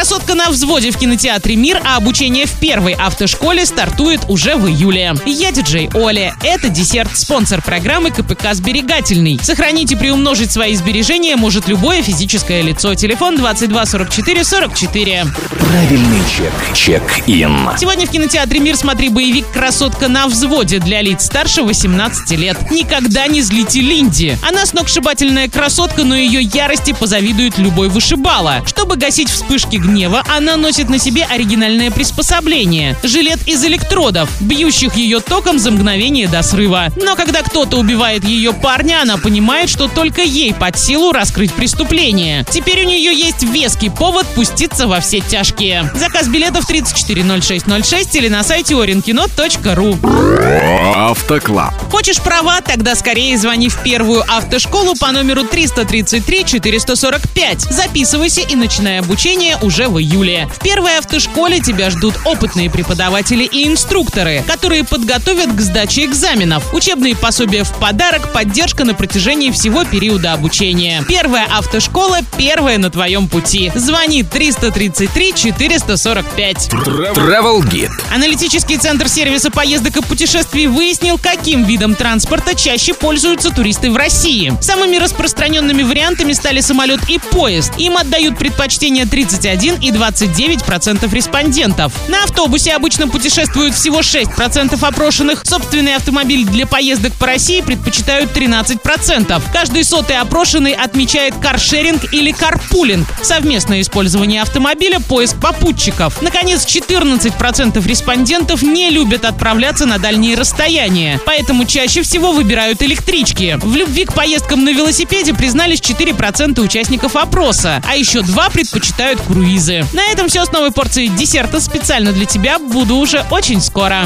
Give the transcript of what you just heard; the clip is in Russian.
Красотка на взводе в кинотеатре «Мир», а обучение в первой автошколе стартует уже в июле. Я диджей Оля. Это десерт, спонсор программы КПК «Сберегательный». Сохранить и приумножить свои сбережения может любое физическое лицо. Телефон 22 44 44. Правильный чек. Чек-ин. Сегодня в кинотеатре «Мир» смотри боевик «Красотка на взводе» для лиц старше 18 лет. Никогда не злите Линди. Она сногсшибательная красотка, но ее ярости позавидует любой вышибала. Чтобы гасить вспышки гнева, она носит на себе оригинальное приспособление – жилет из электродов, бьющих ее током за мгновение до срыва. Но когда кто-то убивает ее парня, она понимает, что только ей под силу раскрыть преступление. Теперь у нее есть веский повод пуститься во все тяжкие. Заказ билетов 340606 или на сайте orinkino.ru. Автоклаб. Хочешь права? Тогда скорее звони в первую автошколу по номеру 333 445. Записывайся и начинай обучение уже в июле. В первой автошколе тебя ждут опытные преподаватели и инструкторы, которые подготовят к сдаче экзаменов. Учебные пособия в подарок, поддержка на протяжении всего периода обучения. Первая автошкола – первая на твоем пути. Звони 333 445. Travel Guide. Аналитический центр сервиса поездок и путешествий выяснил, каким видом транспорта чаще пользуются туристы в России. Самыми распространенными вариантами стали самолет и поезд. Им отдают предпочтение 31 и 29 процентов респондентов. На автобусе обычно путешествуют всего 6 процентов опрошенных. Собственный автомобиль для поездок по России предпочитают 13 процентов. Каждый сотый опрошенный отмечает каршеринг или карпулинг. Совместное использование автомобиля, поиск попутчиков. Наконец, 14 процентов респондентов не любят отправляться на дальние расстояния. Поэтому чаще всего выбирают электрички. В любви к поездкам на велосипеде признались 4% участников опроса, а еще 2 предпочитают круизы. На этом все с новой порцией десерта специально для тебя. Буду уже очень скоро.